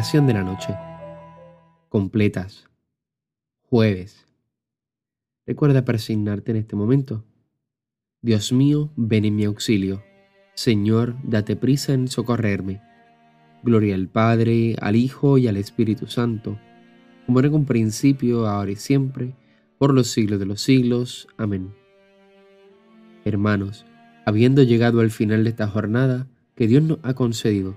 De la noche. Completas. Jueves. Recuerda persignarte en este momento. Dios mío, ven en mi auxilio. Señor, date prisa en socorrerme. Gloria al Padre, al Hijo y al Espíritu Santo, como era un principio, ahora y siempre, por los siglos de los siglos. Amén. Hermanos, habiendo llegado al final de esta jornada que Dios nos ha concedido,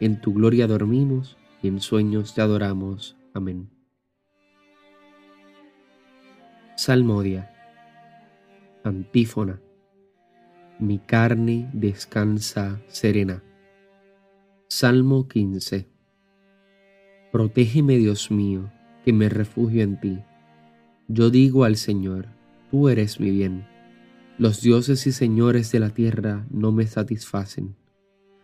en tu gloria dormimos y en sueños te adoramos. Amén. Salmodia. Antífona. Mi carne descansa serena. Salmo 15. Protégeme, Dios mío, que me refugio en ti. Yo digo al Señor, tú eres mi bien. Los dioses y señores de la tierra no me satisfacen.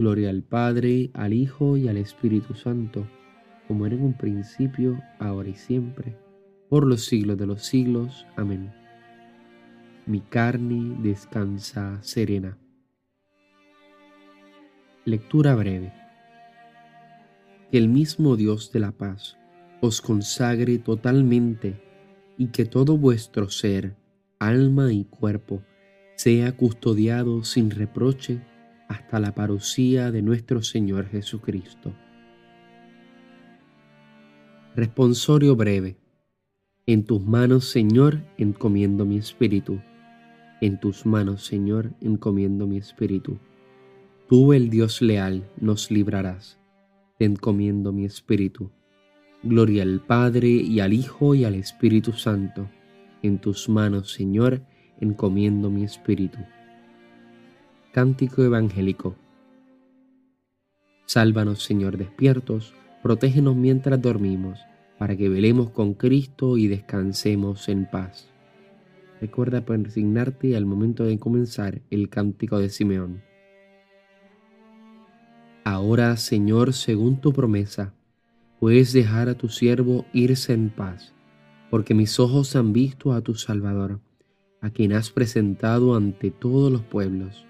Gloria al Padre, al Hijo y al Espíritu Santo, como era en un principio, ahora y siempre, por los siglos de los siglos. Amén. Mi carne descansa serena. Lectura breve. Que el mismo Dios de la paz os consagre totalmente y que todo vuestro ser, alma y cuerpo sea custodiado sin reproche hasta la parucía de nuestro Señor Jesucristo. Responsorio breve. En tus manos, Señor, encomiendo mi espíritu. En tus manos, Señor, encomiendo mi espíritu. Tú, el Dios leal, nos librarás. Te encomiendo mi espíritu. Gloria al Padre y al Hijo y al Espíritu Santo. En tus manos, Señor, encomiendo mi espíritu. Cántico Evangélico. Sálvanos, Señor, despiertos, protégenos mientras dormimos, para que velemos con Cristo y descansemos en paz. Recuerda persignarte al momento de comenzar el cántico de Simeón. Ahora, Señor, según tu promesa, puedes dejar a tu siervo irse en paz, porque mis ojos han visto a tu Salvador, a quien has presentado ante todos los pueblos,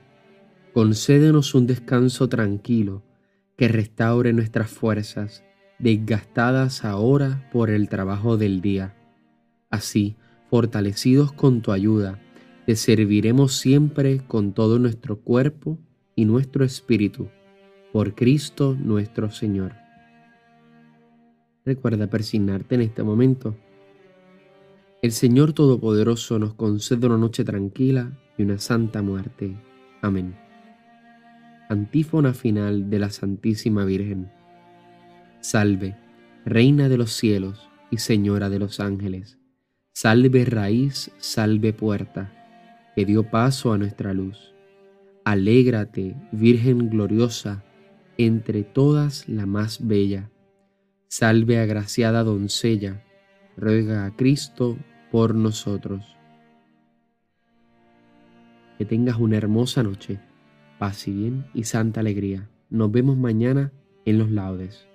concédenos un descanso tranquilo que restaure nuestras fuerzas, desgastadas ahora por el trabajo del día. Así, fortalecidos con tu ayuda, te serviremos siempre con todo nuestro cuerpo y nuestro espíritu, por Cristo nuestro Señor. Recuerda persignarte en este momento. El Señor Todopoderoso nos concede una noche tranquila y una santa muerte. Amén. Antífona final de la Santísima Virgen. Salve, Reina de los cielos y Señora de los ángeles. Salve raíz, salve puerta, que dio paso a nuestra luz. Alégrate, Virgen gloriosa, entre todas la más bella. Salve agraciada doncella, ruega a Cristo por nosotros. Que tengas una hermosa noche, paz y bien y santa alegría. Nos vemos mañana en los laudes.